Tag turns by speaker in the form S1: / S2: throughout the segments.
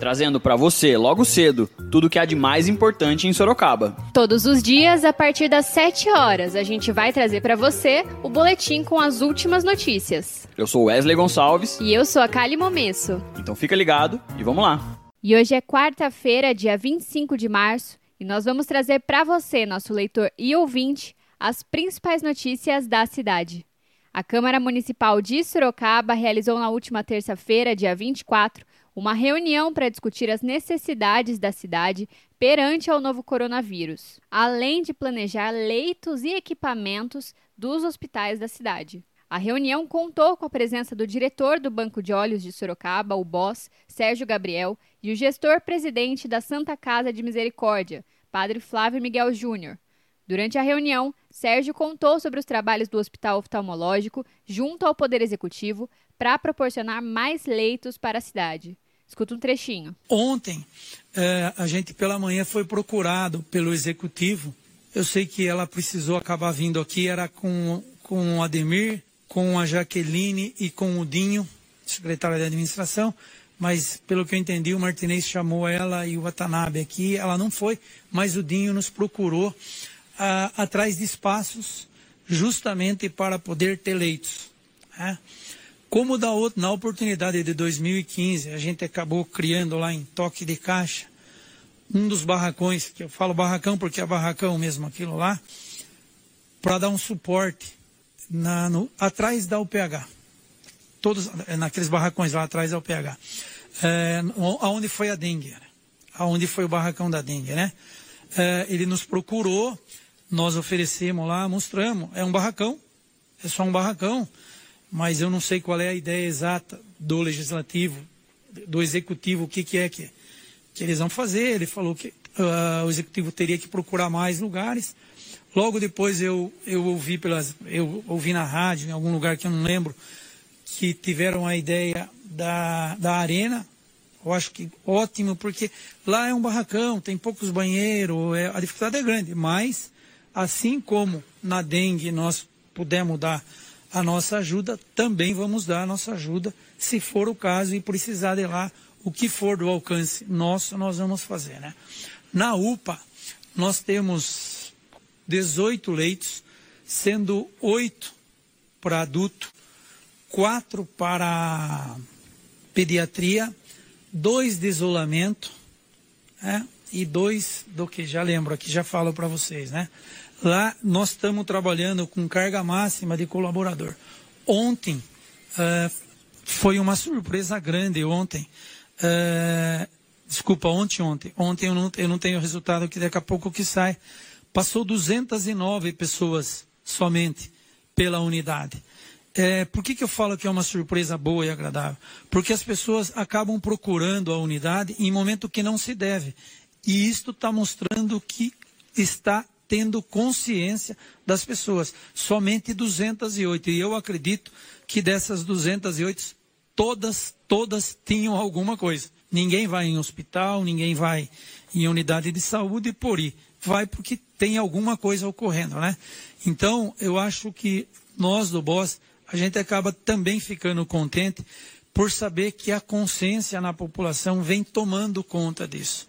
S1: trazendo para você, logo cedo, tudo o que há de mais importante em Sorocaba.
S2: Todos os dias, a partir das 7 horas, a gente vai trazer para você o boletim com as últimas notícias.
S1: Eu sou Wesley Gonçalves.
S2: E eu sou a Kali Momesso.
S1: Então fica ligado e vamos lá.
S2: E hoje é quarta-feira, dia 25 de março, e nós vamos trazer para você, nosso leitor e ouvinte, as principais notícias da cidade. A Câmara Municipal de Sorocaba realizou na última terça-feira, dia 24, uma reunião para discutir as necessidades da cidade perante ao novo coronavírus, além de planejar leitos e equipamentos dos hospitais da cidade. A reunião contou com a presença do diretor do Banco de Olhos de Sorocaba, o BOS, Sérgio Gabriel, e o gestor-presidente da Santa Casa de Misericórdia, Padre Flávio Miguel Júnior. Durante a reunião, Sérgio contou sobre os trabalhos do Hospital Oftalmológico junto ao Poder Executivo para proporcionar mais leitos para a cidade. Escuta um trechinho.
S3: Ontem, é, a gente pela manhã foi procurado pelo Executivo. Eu sei que ela precisou acabar vindo aqui, era com, com o Ademir, com a Jaqueline e com o Dinho, secretário de administração, mas pelo que eu entendi, o Martinez chamou ela e o Watanabe aqui, ela não foi, mas o Dinho nos procurou ah, atrás de espaços justamente para poder ter leitos. Né? Como da outra, na oportunidade de 2015, a gente acabou criando lá em Toque de Caixa, um dos barracões, que eu falo barracão porque é barracão mesmo aquilo lá, para dar um suporte na, no, atrás da UPH. Todos eh, naqueles barracões lá atrás da UPH. É, aonde foi a dengue, né? aonde foi o barracão da dengue, né? É, ele nos procurou, nós oferecemos lá, mostramos. É um barracão, é só um barracão, mas eu não sei qual é a ideia exata do legislativo, do executivo, o que, que é que, que eles vão fazer. Ele falou que uh, o executivo teria que procurar mais lugares. Logo depois eu, eu ouvi pelas, eu ouvi na rádio, em algum lugar que eu não lembro, que tiveram a ideia da, da arena. Eu acho que ótimo, porque lá é um barracão, tem poucos banheiros, é, a dificuldade é grande. Mas, assim como na dengue nós pudemos dar a nossa ajuda, também vamos dar a nossa ajuda, se for o caso e precisar de lá, o que for do alcance nosso, nós vamos fazer. Né? Na UPA, nós temos 18 leitos, sendo 8 para adulto, 4 para pediatria, 2 de isolamento, né? e 2 do que já lembro aqui, já falo para vocês, né? Lá nós estamos trabalhando com carga máxima de colaborador. Ontem uh, foi uma surpresa grande ontem. Uh, desculpa, ontem, ontem. Ontem eu não, eu não tenho resultado que daqui a pouco que sai passou 209 pessoas somente pela unidade. É, por que, que eu falo que é uma surpresa boa e agradável? Porque as pessoas acabam procurando a unidade em momento que não se deve. E isto está mostrando que está tendo consciência das pessoas. Somente 208. E eu acredito que dessas 208, todas, todas tinham alguma coisa. Ninguém vai em hospital, ninguém vai em unidade de saúde por ir vai porque tem alguma coisa ocorrendo, né? Então, eu acho que nós do BOS, a gente acaba também ficando contente por saber que a consciência na população vem tomando conta disso.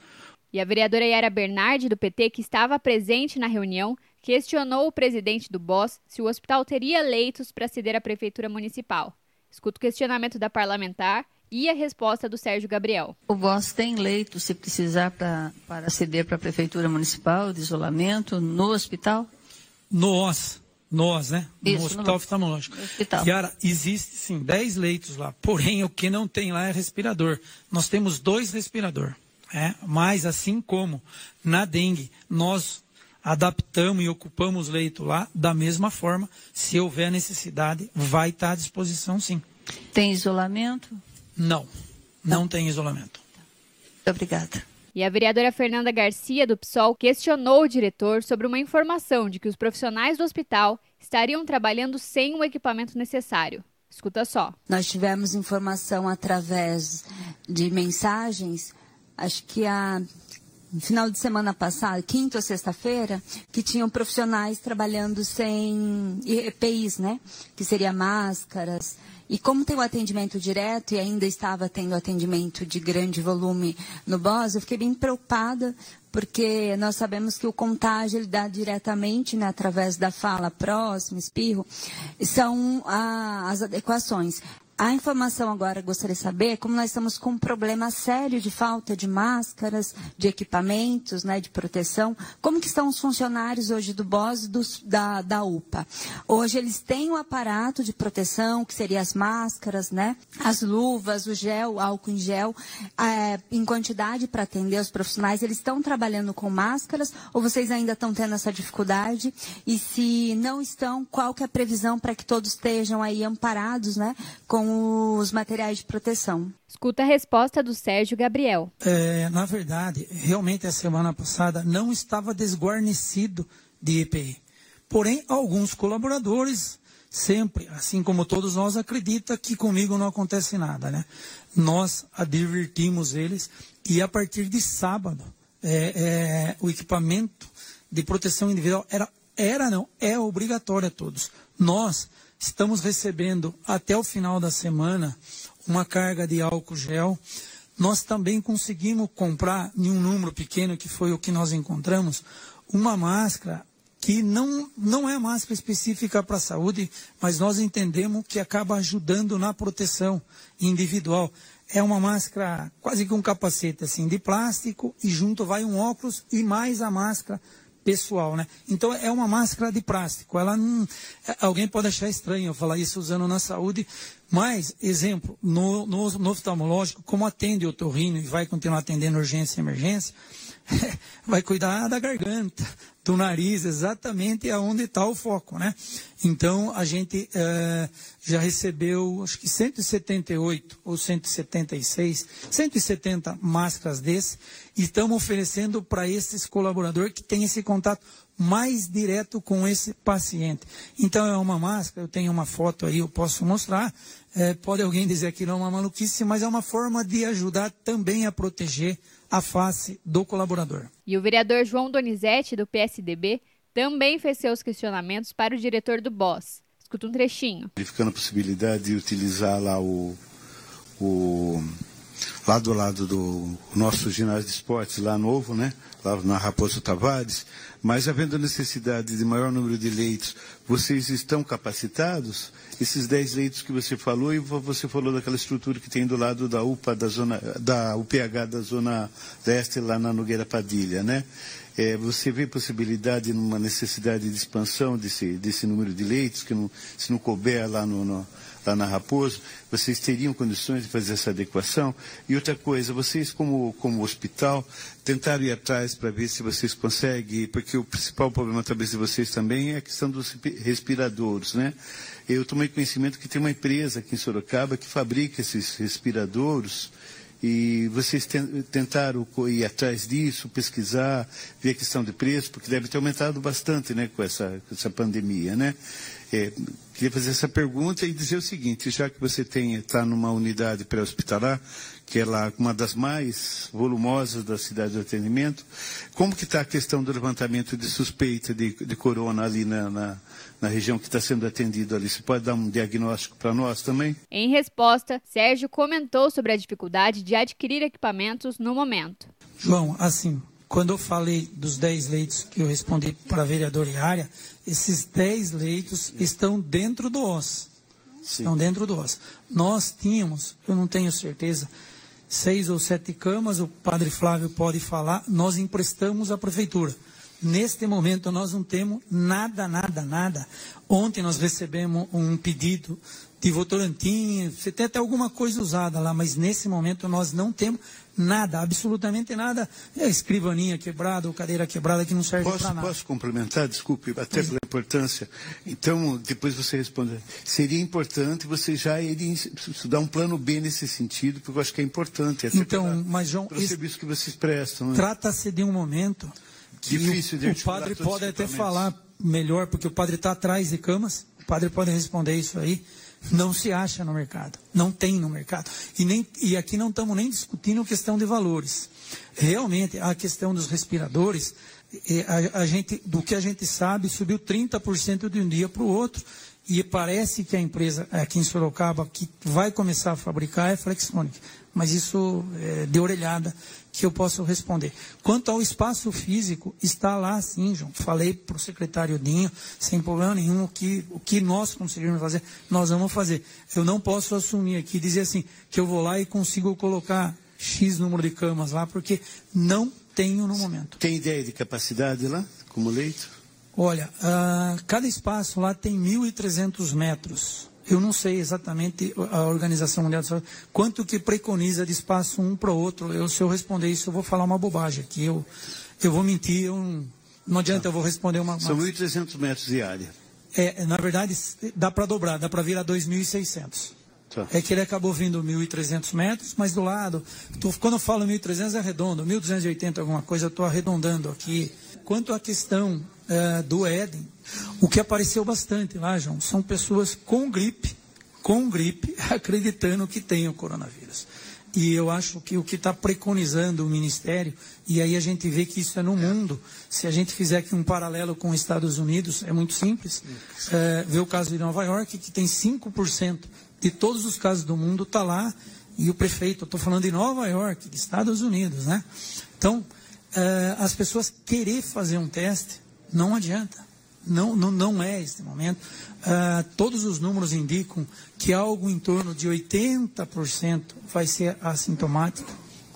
S2: E a vereadora Yara Bernardi, do PT, que estava presente na reunião, questionou o presidente do BOS se o hospital teria leitos para ceder à prefeitura municipal. Escuta o questionamento da parlamentar e a resposta do Sérgio Gabriel.
S4: O BOS tem leito, se precisar, pra, para ceder para a Prefeitura Municipal de isolamento no hospital?
S3: Nós, nós, né?
S4: Isso,
S3: no Hospital Oftalmológico.
S4: Hospital.
S3: Yara, existe sim 10 leitos lá, porém o que não tem lá é respirador. Nós temos dois respiradores. É, mas assim como na dengue, nós adaptamos e ocupamos leito lá, da mesma forma, se houver necessidade, vai estar à disposição sim.
S4: Tem isolamento?
S3: Não, não tem isolamento.
S4: Muito obrigada.
S2: E a vereadora Fernanda Garcia, do PSOL, questionou o diretor sobre uma informação de que os profissionais do hospital estariam trabalhando sem o equipamento necessário. Escuta só.
S5: Nós tivemos informação através de mensagens, acho que a final de semana passada, quinta ou sexta-feira, que tinham profissionais trabalhando sem EPIs, né? Que seria máscaras. E como tem o atendimento direto e ainda estava tendo atendimento de grande volume no BOS, eu fiquei bem preocupada, porque nós sabemos que o contágio ele dá diretamente, né, através da fala próxima, espirro, são as adequações. A informação agora gostaria de saber como nós estamos com um problema sério de falta de máscaras, de equipamentos, né, de proteção. Como que estão os funcionários hoje do BOS dos, da, da UPA? Hoje eles têm o aparato de proteção, que seria as máscaras, né, as luvas, o gel, álcool em gel, é, em quantidade para atender os profissionais. Eles estão trabalhando com máscaras ou vocês ainda estão tendo essa dificuldade? E se não estão, qual que é a previsão para que todos estejam aí amparados, né, com os materiais de proteção.
S2: Escuta a resposta do Sérgio Gabriel.
S3: É, na verdade, realmente a semana passada não estava desguarnecido de EPI. Porém, alguns colaboradores sempre, assim como todos nós, acreditam que comigo não acontece nada, né? Nós advertimos eles e a partir de sábado, é, é, o equipamento de proteção individual era, era não, é obrigatório a todos. Nós Estamos recebendo até o final da semana uma carga de álcool gel. Nós também conseguimos comprar, em um número pequeno, que foi o que nós encontramos, uma máscara que não, não é máscara específica para a saúde, mas nós entendemos que acaba ajudando na proteção individual. É uma máscara quase que um capacete assim de plástico e junto vai um óculos e mais a máscara pessoal, né? Então é uma máscara de plástico. Ela não, alguém pode achar estranho eu falar isso usando na saúde, mas exemplo no, no, no oftalmológico, como atende o torrino e vai continuar atendendo urgência e emergência, vai cuidar da garganta, do nariz, exatamente aonde está o foco, né? Então, a gente é, já recebeu, acho que 178 ou 176, 170 máscaras desse, e estamos oferecendo para esses colaboradores que têm esse contato mais direto com esse paciente. Então, é uma máscara, eu tenho uma foto aí, eu posso mostrar, é, pode alguém dizer que não é uma maluquice, mas é uma forma de ajudar também a proteger a face do colaborador.
S2: E o vereador João Donizete, do PSDB, também fez seus questionamentos para o diretor do BOS. Escuta um trechinho.
S6: Verificando a possibilidade de utilizar lá o, o lá do lado do nosso ginásio de esportes, lá novo, né? Lá na Raposo Tavares, mas havendo necessidade de maior número de leitos, vocês estão capacitados? Esses 10 leitos que você falou, e você falou daquela estrutura que tem do lado da UPA, da zona, da UPH da Zona Leste, lá na Nogueira Padilha, né? É, você vê possibilidade numa necessidade de expansão desse, desse número de leitos, que não, se não couber lá no, no lá na Raposo, vocês teriam condições de fazer essa adequação? E outra coisa, vocês como, como hospital, tentaram ir atrás para ver se vocês conseguem, porque o principal problema talvez de vocês também é a questão dos respiradores, né? Eu tomei conhecimento que tem uma empresa aqui em Sorocaba que fabrica esses respiradores, e vocês tentaram ir atrás disso, pesquisar, ver a questão de preço, porque deve ter aumentado bastante né, com essa, essa pandemia, né? É, queria fazer essa pergunta e dizer o seguinte, já que você está numa unidade pré-hospitalar, que é lá uma das mais volumosas da cidade de atendimento, como que está a questão do levantamento de suspeita de, de corona ali na, na, na região que está sendo atendido ali? Você pode dar um diagnóstico para nós também?
S2: Em resposta, Sérgio comentou sobre a dificuldade de adquirir equipamentos no momento.
S3: João, assim, quando eu falei dos 10 leitos que eu respondi para a vereadora Iária, esses 10 leitos estão dentro do OS. Sim. Estão dentro do OS. Nós tínhamos, eu não tenho certeza, seis ou sete camas, o padre Flávio pode falar, nós emprestamos à prefeitura. Neste momento nós não temos nada, nada, nada. Ontem nós recebemos um pedido de Votorantim, você tem até alguma coisa usada lá, mas nesse momento nós não temos nada, absolutamente nada. É escrivaninha quebrada ou cadeira quebrada que não serve para nada.
S6: Posso complementar? Desculpe, até pela importância. Então, depois você responde. Seria importante você já ir estudar um plano B nesse sentido, porque eu acho que é importante.
S3: Então, pela, mas João,
S6: o serviço que vocês prestam. Né?
S3: Trata-se de um momento que Difícil o, o padre pode até falar melhor, porque o padre está atrás de camas. O padre pode responder isso aí não se acha no mercado, não tem no mercado. E, nem, e aqui não estamos nem discutindo questão de valores. Realmente, a questão dos respiradores, a, a gente, do que a gente sabe, subiu 30% de um dia para o outro. E parece que a empresa aqui em Sorocaba que vai começar a fabricar é Flextronic. Mas isso é de orelhada que eu posso responder. Quanto ao espaço físico, está lá sim, João. Falei para o secretário Dinho, sem problema nenhum, o que, o que nós conseguirmos fazer, nós vamos fazer. Eu não posso assumir aqui, dizer assim, que eu vou lá e consigo colocar X número de camas lá, porque não tenho no momento.
S6: Tem ideia de capacidade lá, como leito?
S3: Olha, uh, cada espaço lá tem 1.300 metros. Eu não sei exatamente a Organização Mundial de Saúde, quanto que preconiza de espaço um para o outro. Eu, se eu responder isso, eu vou falar uma bobagem aqui. Eu, eu vou mentir, eu, não adianta, eu vou responder uma... uma...
S6: São 1.300 metros de área.
S3: É, na verdade, dá para dobrar, dá para virar 2.600. Tá. É que ele acabou vindo 1.300 metros, mas do lado, tô, quando eu falo 1.300 é redondo, 1.280 alguma coisa, eu estou arredondando aqui. Quanto à questão uh, do Éden, o que apareceu bastante lá, João, são pessoas com gripe, com gripe, acreditando que tem o coronavírus. E eu acho que o que está preconizando o Ministério, e aí a gente vê que isso é no mundo, se a gente fizer aqui um paralelo com os Estados Unidos, é muito simples. É, ver o caso de Nova York, que tem 5% de todos os casos do mundo, está lá, e o prefeito, estou falando de Nova York, de Estados Unidos, né? Então, é, as pessoas querer fazer um teste, não adianta. Não, não, não é este momento. Uh, todos os números indicam que algo em torno de 80% vai ser assintomático,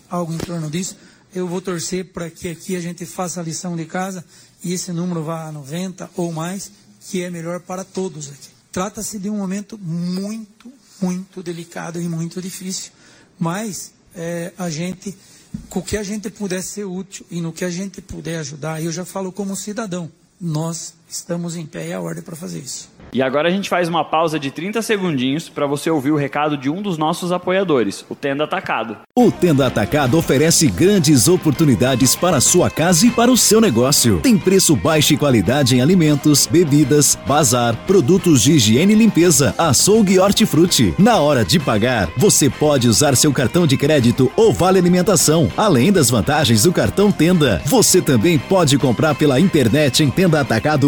S3: algo em torno disso. Eu vou torcer para que aqui a gente faça a lição de casa e esse número vá a 90% ou mais, que é melhor para todos aqui. Trata-se de um momento muito, muito delicado e muito difícil, mas é, a gente, com o que a gente puder ser útil e no que a gente puder ajudar, eu já falo como cidadão, nós estamos em pé e a ordem para fazer isso.
S1: E agora a gente faz uma pausa de 30 segundinhos para você ouvir o recado de um dos nossos apoiadores, o Tenda Atacado.
S7: O Tenda Atacado oferece grandes oportunidades para a sua casa e para o seu negócio. Tem preço baixo e qualidade em alimentos, bebidas, bazar, produtos de higiene e limpeza, açougue e hortifruti. Na hora de pagar, você pode usar seu cartão de crédito ou vale alimentação, além das vantagens do cartão Tenda. Você também pode comprar pela internet em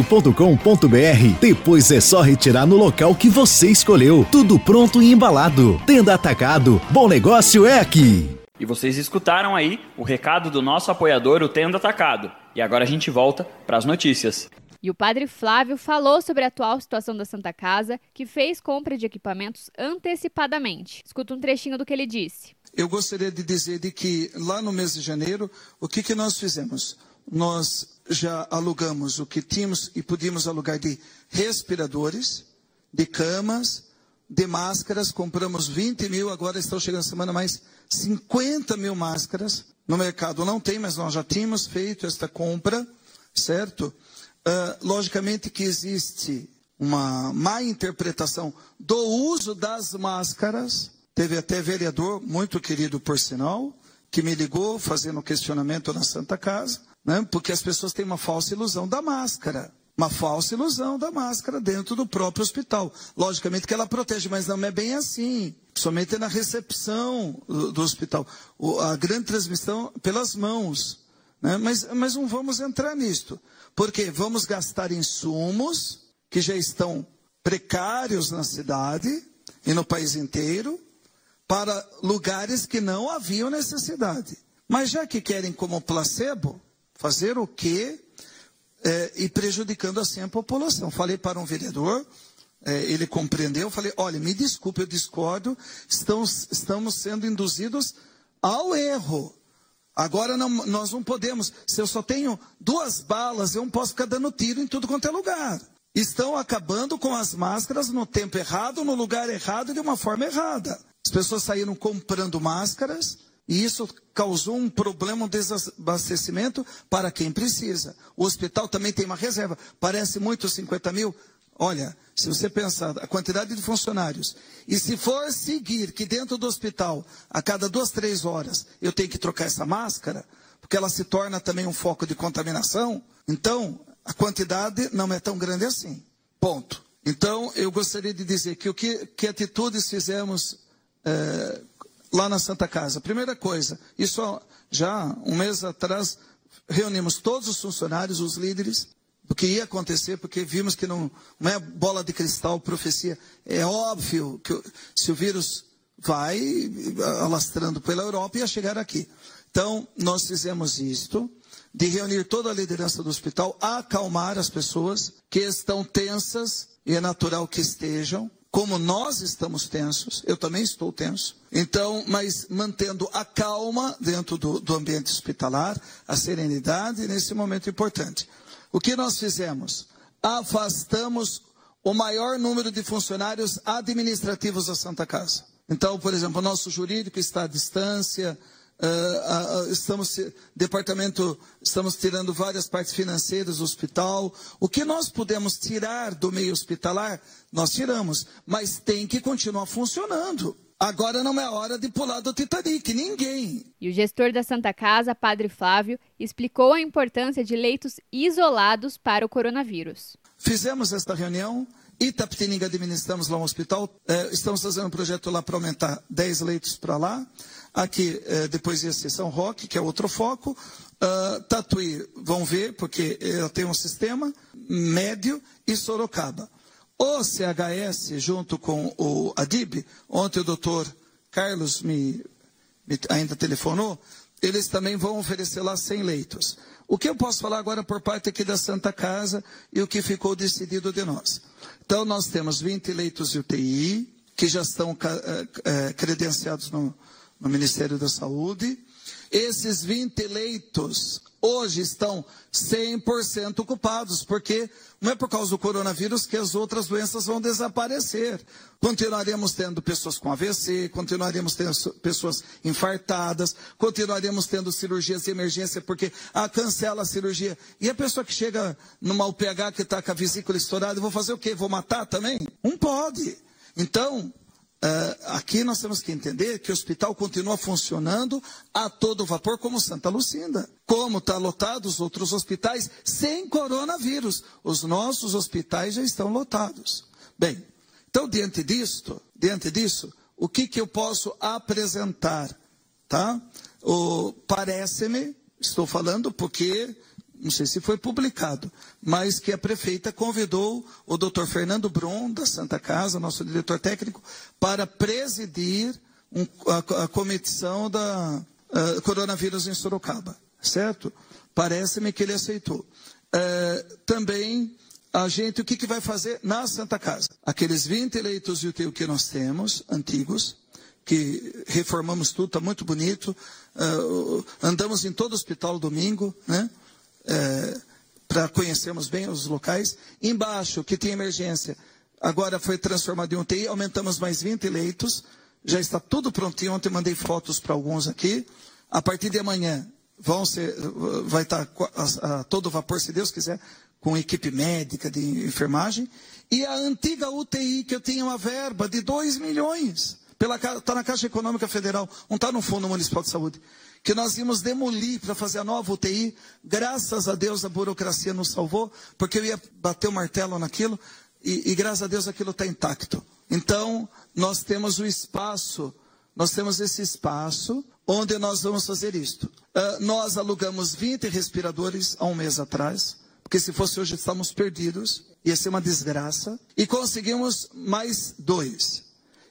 S7: tendaatacado.com.br. Depois é só retirar no local que você escolheu. Tudo pronto e embalado. Tenda Atacado. Bom negócio é aqui.
S1: E vocês escutaram aí o recado do nosso apoiador, o Tenda Atacado. E agora a gente volta para as notícias.
S2: E o padre Flávio falou sobre a atual situação da Santa Casa, que fez compra de equipamentos antecipadamente. Escuta um trechinho do que ele disse.
S8: Eu gostaria de dizer de que lá no mês de janeiro, o que, que nós fizemos? Nós já alugamos o que tínhamos e podíamos alugar de respiradores, de camas, de máscaras. Compramos 20 mil, agora estão chegando semana mais 50 mil máscaras. No mercado não tem, mas nós já tínhamos feito esta compra, certo? Uh, logicamente que existe uma má interpretação do uso das máscaras. Teve até vereador, muito querido por sinal, que me ligou fazendo questionamento na Santa Casa né? porque as pessoas têm uma falsa ilusão da máscara. Uma falsa ilusão da máscara dentro do próprio hospital. Logicamente que ela protege, mas não é bem assim. Somente na recepção do, hospital. A grande transmissão pelas mãos. Né? Mas, mas não vamos entrar nisto. Porque vamos gastar insumos que já estão precários na cidade e no país inteiro para lugares que não haviam necessidade. Mas já que querem como placebo, Fazer o quê? É, e prejudicando assim a população. Falei para um vereador, é, ele compreendeu, falei, olha, me desculpe, eu discordo, estamos, estamos sendo induzidos ao erro. Agora não, nós não podemos, se eu só tenho duas balas, eu não posso ficar dando tiro em tudo quanto é lugar. estão acabando com as máscaras no tempo errado, no lugar errado de uma forma errada. As pessoas saíram comprando máscaras e isso causou um problema, um desabastecimento para quem precisa. O hospital também tem uma reserva. Parece muito 50 mil? Olha, se você pensar a quantidade de funcionários, e se for seguir que dentro do hospital, a cada duas, três horas, eu tenho que trocar essa máscara, porque ela se torna também um foco de contaminação, então a quantidade não é tão grande assim. Ponto. Então, eu gostaria de dizer que o que, que atitudes fizemos é, lá na Santa Casa. Primeira coisa, isso já um mês atrás, reunimos todos os funcionários, os líderes, do que ia acontecer, porque vimos que não, não é bola de cristal, profecia. É óbvio que se o vírus vai alastrando pela Europa, ia chegar aqui. Então, nós fizemos isto, de reunir toda a liderança do hospital, acalmar as pessoas que estão tensas, e é natural que estejam, como nós estamos tensos, eu também estou tenso. Então, mas mantendo a calma dentro do, do ambiente hospitalar, a serenidade nesse momento importante. O que nós fizemos? Afastamos o maior número de funcionários administrativos da Santa Casa. Então, por exemplo, o nosso jurídico está à distância, uh, uh, estamos, departamento, estamos tirando várias partes financeiras do hospital. O que nós podemos tirar do meio hospitalar, nós tiramos, mas tem que continuar funcionando. Agora não é hora de pular do Titanic, ninguém.
S2: E o gestor da Santa Casa, Padre Flávio, explicou a importância de leitos isolados para o coronavírus.
S8: Fizemos esta reunião, Itapetininga administramos lá um hospital, é, estamos fazendo um projeto lá para aumentar 10 leitos para lá. Aqui, é, depois ia ser São Roque, que é outro foco. Uh, Tatuí, vão ver, porque ela tem um sistema médio, e Sorocaba. O CHS, junto com o ADIB, ontem o doutor Carlos me, me, ainda telefonou, eles também vão oferecer lá 100 leitos. O que eu posso falar agora por parte aqui da Santa Casa e o que ficou decidido de nós? Então, nós temos 20 leitos de UTI, que já estão é, credenciados no, no Ministério da Saúde. Esses 20 leitos hoje estão 100% ocupados, porque não é por causa do coronavírus que as outras doenças vão desaparecer. Continuaremos tendo pessoas com AVC, continuaremos tendo pessoas infartadas, continuaremos tendo cirurgias de emergência, porque ah, cancela a cirurgia. E a pessoa que chega numa UPH que está com a vesícula estourada, vou fazer o quê? Vou matar também? Não pode. Então, Uh, aqui nós temos que entender que o hospital continua funcionando a todo vapor, como Santa Lucinda. Como está lotado os outros hospitais sem coronavírus. Os nossos hospitais já estão lotados. Bem, então diante disto, diante disso, o que, que eu posso apresentar? Tá? Parece-me, estou falando porque não sei se foi publicado, mas que a prefeita convidou o doutor Fernando Brum, da Santa Casa, nosso diretor técnico, para presidir um, a, a, comissão da uh, coronavírus em Sorocaba, certo? Parece-me que ele aceitou. Uh, também, a gente, o que, que vai fazer na Santa Casa? Aqueles 20 leitos de UTI que nós temos, antigos, que reformamos tudo, está muito bonito. Uh, andamos em todo o hospital domingo, né? É, para conhecermos bem os locais. Embaixo, que tem emergência, agora foi transformado em UTI, aumentamos mais 20 leitos, já está tudo prontinho. Ontem mandei fotos para alguns aqui. A partir de amanhã vão ser, vai estar a, a todo vapor, se Deus quiser, com equipe médica de enfermagem. E a antiga UTI, que eu tinha uma verba de 2 milhões, está na Caixa Econômica Federal, não está no Fundo Municipal de Saúde que nós íamos demolir para fazer a nova UTI. Graças a Deus a burocracia nos salvou, porque eu ia bater o martelo naquilo e, e graças a Deus aquilo está intacto. Então, nós temos o espaço, nós temos esse espaço onde nós vamos fazer isto. Uh, nós alugamos 20 respiradores há um mês atrás, porque se fosse hoje estamos perdidos, ia ser uma desgraça, e conseguimos mais dois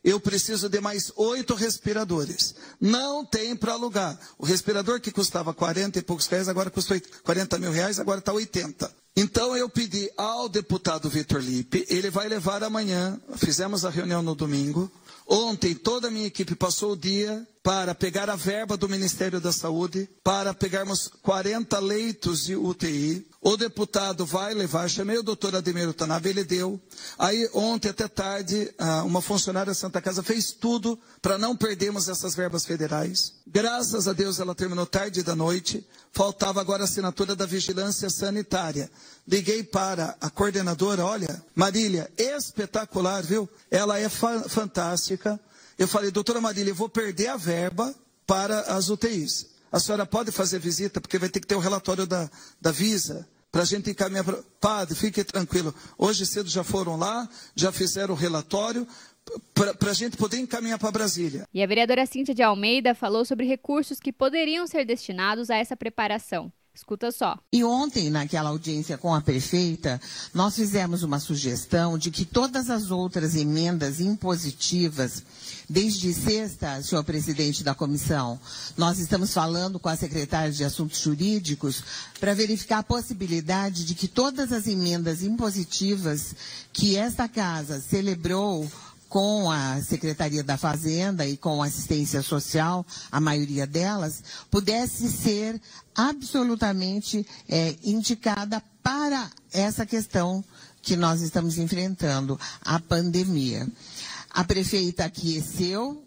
S8: eu preciso de mais oito respiradores. Não tem para alugar. O respirador que custava 40 e poucos reais, agora custa 40 mil reais, agora está 80. Então eu pedi ao deputado Vitor Lipe, ele vai levar amanhã, fizemos a reunião no domingo. Ontem toda a minha equipe passou o dia para pegar a verba do Ministério da Saúde, para pegarmos 40 leitos de UTI. O deputado vai levar, chamei o doutor Ademir Tanabe, ele deu. Aí ontem até tarde, uma funcionária da Santa Casa fez tudo para não perdermos essas verbas federais. Graças a Deus ela terminou tarde da noite. Faltava agora a assinatura da vigilância sanitária. Liguei para a coordenadora, olha, Marília, espetacular, viu? Ela é fa fantástica. Eu falei, doutora Marília, eu vou perder a verba para as UTIs. A senhora pode fazer visita, porque vai ter que ter o relatório da, da Visa para a gente encaminhar para. Padre, fique tranquilo. Hoje cedo já foram lá, já fizeram o relatório para a gente poder encaminhar para Brasília.
S2: E a vereadora Cíntia de Almeida falou sobre recursos que poderiam ser destinados a essa preparação. Escuta só.
S9: E ontem, naquela audiência com a prefeita, nós fizemos uma sugestão de que todas as outras emendas impositivas, desde sexta, senhor presidente da comissão, nós estamos falando com a secretária de Assuntos Jurídicos para verificar a possibilidade de que todas as emendas impositivas que esta casa celebrou com a Secretaria da Fazenda e com a assistência social, a maioria delas, pudesse ser absolutamente é, indicada para essa questão que nós estamos enfrentando, a pandemia. A prefeita aqueceu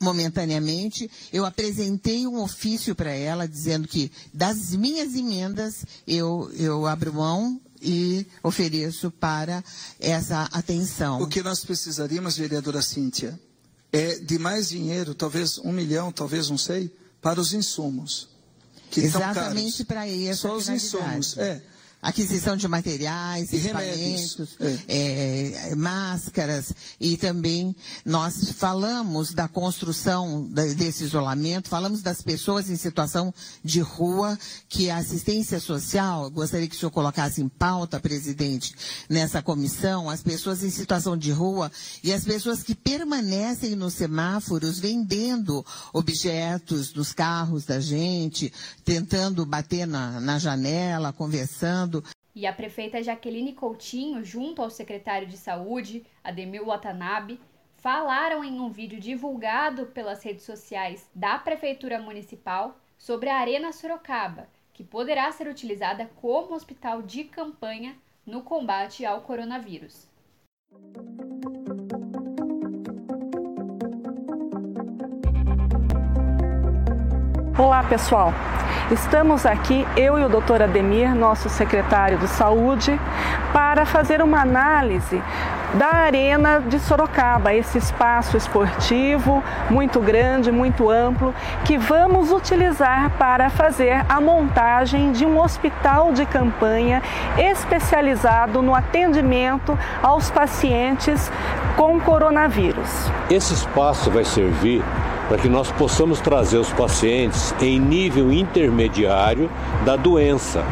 S9: momentaneamente, eu apresentei um ofício para ela dizendo que das minhas emendas eu, eu abro mão e ofereço para essa atenção.
S8: O que nós precisaríamos, vereadora Cíntia, é de mais dinheiro, talvez um milhão, talvez não sei, para os insumos.
S9: Que Exatamente para isso.
S8: Só os insumos. É
S9: aquisição de materiais, equipamentos, é. É, máscaras e também nós falamos da construção desse isolamento, falamos das pessoas em situação de rua, que a assistência social, gostaria que o senhor colocasse em pauta, presidente, nessa comissão, as pessoas em situação de rua e as pessoas que permanecem nos semáforos vendendo objetos nos carros da gente, tentando bater na, na janela, conversando
S2: e a prefeita Jaqueline Coutinho, junto ao secretário de Saúde, Ademir Watanabe, falaram em um vídeo divulgado pelas redes sociais da Prefeitura Municipal sobre a Arena Sorocaba, que poderá ser utilizada como hospital de campanha no combate ao coronavírus.
S10: Olá, pessoal. Estamos aqui, eu e o Dr. Ademir, nosso secretário de Saúde, para fazer uma análise da Arena de Sorocaba, esse espaço esportivo muito grande, muito amplo, que vamos utilizar para fazer a montagem de um hospital de campanha especializado no atendimento aos pacientes com coronavírus.
S11: Esse espaço vai servir para que nós possamos trazer os pacientes em nível intermediário da doença.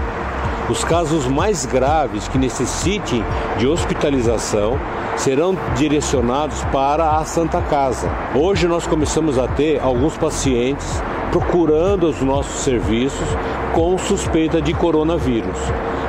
S11: Os casos mais graves que necessitem de hospitalização serão direcionados para a Santa Casa. Hoje nós começamos a ter alguns pacientes procurando os nossos serviços com suspeita de coronavírus.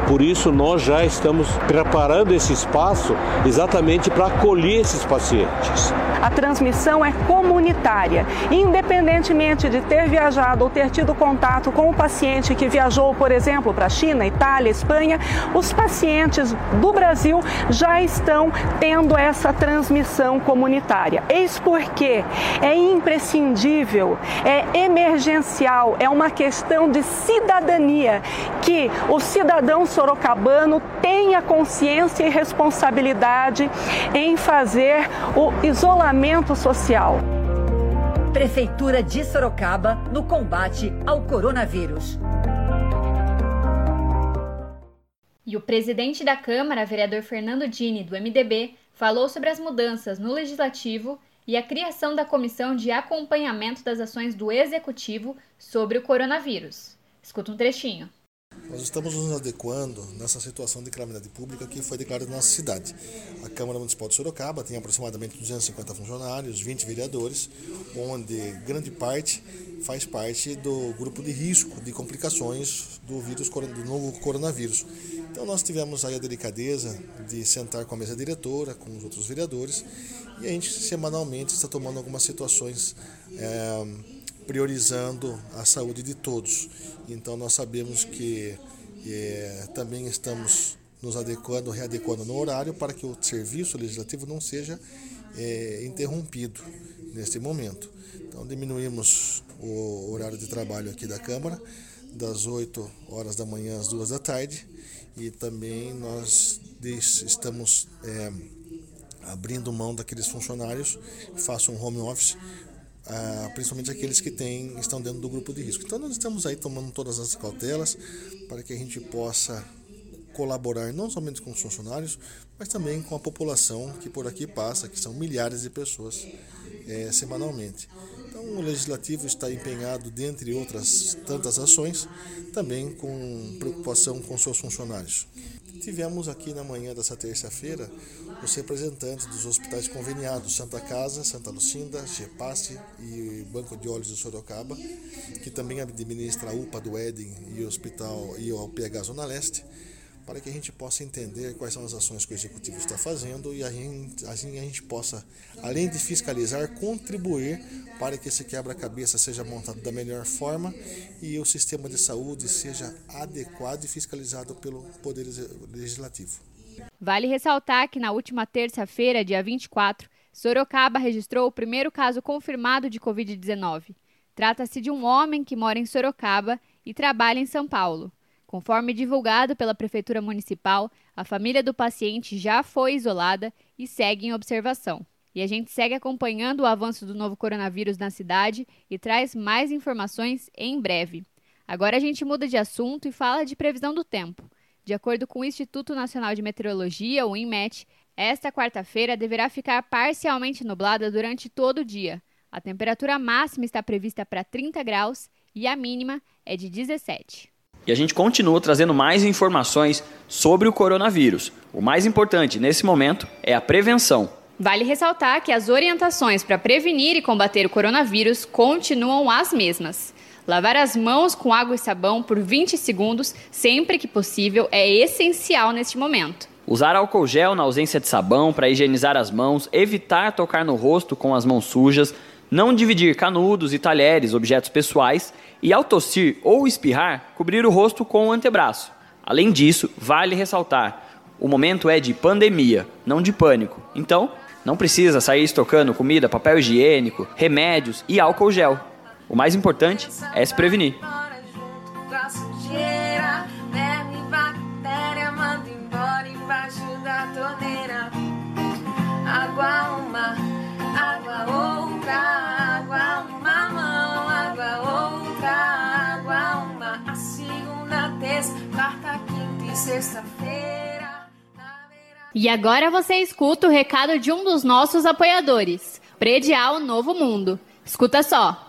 S11: Por isso, nós já estamos preparando esse espaço exatamente para acolher esses pacientes.
S10: A transmissão é comunitária. Independentemente de ter viajado ou ter tido contato com o paciente que viajou, por exemplo, para a China, Itália, Espanha, os pacientes do Brasil já estão tendo essa transmissão comunitária. Eis porque é imprescindível, é emergencial, é uma questão de cidadania que o cidadão sorocabano tenha consciência e responsabilidade em fazer o isolamento social.
S12: Prefeitura de Sorocaba no combate ao coronavírus.
S2: E o presidente da Câmara, vereador Fernando Dini, do MDB, falou sobre as mudanças no legislativo e a criação da comissão de acompanhamento das ações do executivo sobre o coronavírus. Escuta um trechinho.
S13: Nós estamos nos adequando nessa situação de calamidade pública que foi declarada na nossa cidade. A Câmara Municipal de Sorocaba tem aproximadamente 250 funcionários, 20 vereadores, onde grande parte faz parte do grupo de risco de complicações do vírus do novo coronavírus. Então nós tivemos aí a delicadeza de sentar com a mesa diretora, com os outros vereadores, e a gente semanalmente está tomando algumas situações é, priorizando a saúde de todos. Então nós sabemos que É, também estamos nos adequando, readequando no horário para que o serviço legislativo não seja é, interrompido neste momento. Então diminuímos o horário de trabalho aqui da Câmara das 8 horas da manhã às 2 da tarde e também nós estamos é, abrindo mão daqueles funcionários que façam home office, ah, principalmente aqueles que têm, estão dentro do grupo de risco. Então nós estamos aí tomando todas as cautelas para que a gente possa colaborar não somente com os funcionários, mas também com a população que por aqui passa, que são milhares de pessoas é, semanalmente. Então, o Legislativo está empenhado, dentre outras tantas ações, também com preocupação com seus funcionários. Tivemos aqui na manhã dessa terça-feira os representantes dos hospitais conveniados Santa Casa, Santa Lucinda, GEPASSE e Banco de Olhos de Sorocaba, que também administra a UPA do Éden e o Hospital e o PH Zona Leste, para que a gente possa entender quais são as ações que o Executivo está fazendo e assim a gente possa, além de fiscalizar, contribuir para que esse quebra-cabeça seja montado da melhor forma e o sistema de saúde seja adequado e fiscalizado pelo Poder Legislativo.
S2: Vale ressaltar que na última terça-feira, dia 24, Sorocaba registrou o primeiro caso confirmado de Covid-19. Trata-se de um homem que mora em Sorocaba e trabalha em São Paulo. Conforme divulgado pela Prefeitura Municipal, a família do paciente já foi isolada e segue em observação. E a gente segue acompanhando o avanço do novo coronavírus na cidade e traz mais informações em breve. Agora a gente muda de assunto e fala de previsão do tempo. De acordo com o Instituto Nacional de Meteorologia, o INMET, esta quarta-feira deverá ficar parcialmente nublada durante todo o dia. A temperatura máxima está prevista para 30 graus e a mínima é de 17.
S1: E a gente continua trazendo mais informações sobre o coronavírus. O mais importante nesse momento é a prevenção.
S2: Vale ressaltar que as orientações para prevenir e combater o coronavírus continuam as mesmas. Lavar as mãos com água e sabão por 20 segundos, sempre que possível, é essencial neste momento.
S1: Usar álcool gel na ausência de sabão para higienizar as mãos, evitar tocar no rosto com as mãos sujas, não dividir canudos e talheres, objetos pessoais, e ao tossir ou espirrar, cobrir o rosto com o antebraço. Além disso, vale ressaltar: o momento é de pandemia, não de pânico. Então, não precisa sair estocando comida, papel higiênico, remédios e álcool gel. O mais importante é se prevenir. E. E agora você escuta o recado de um dos nossos apoiadores, Predial Novo Mundo. Escuta só.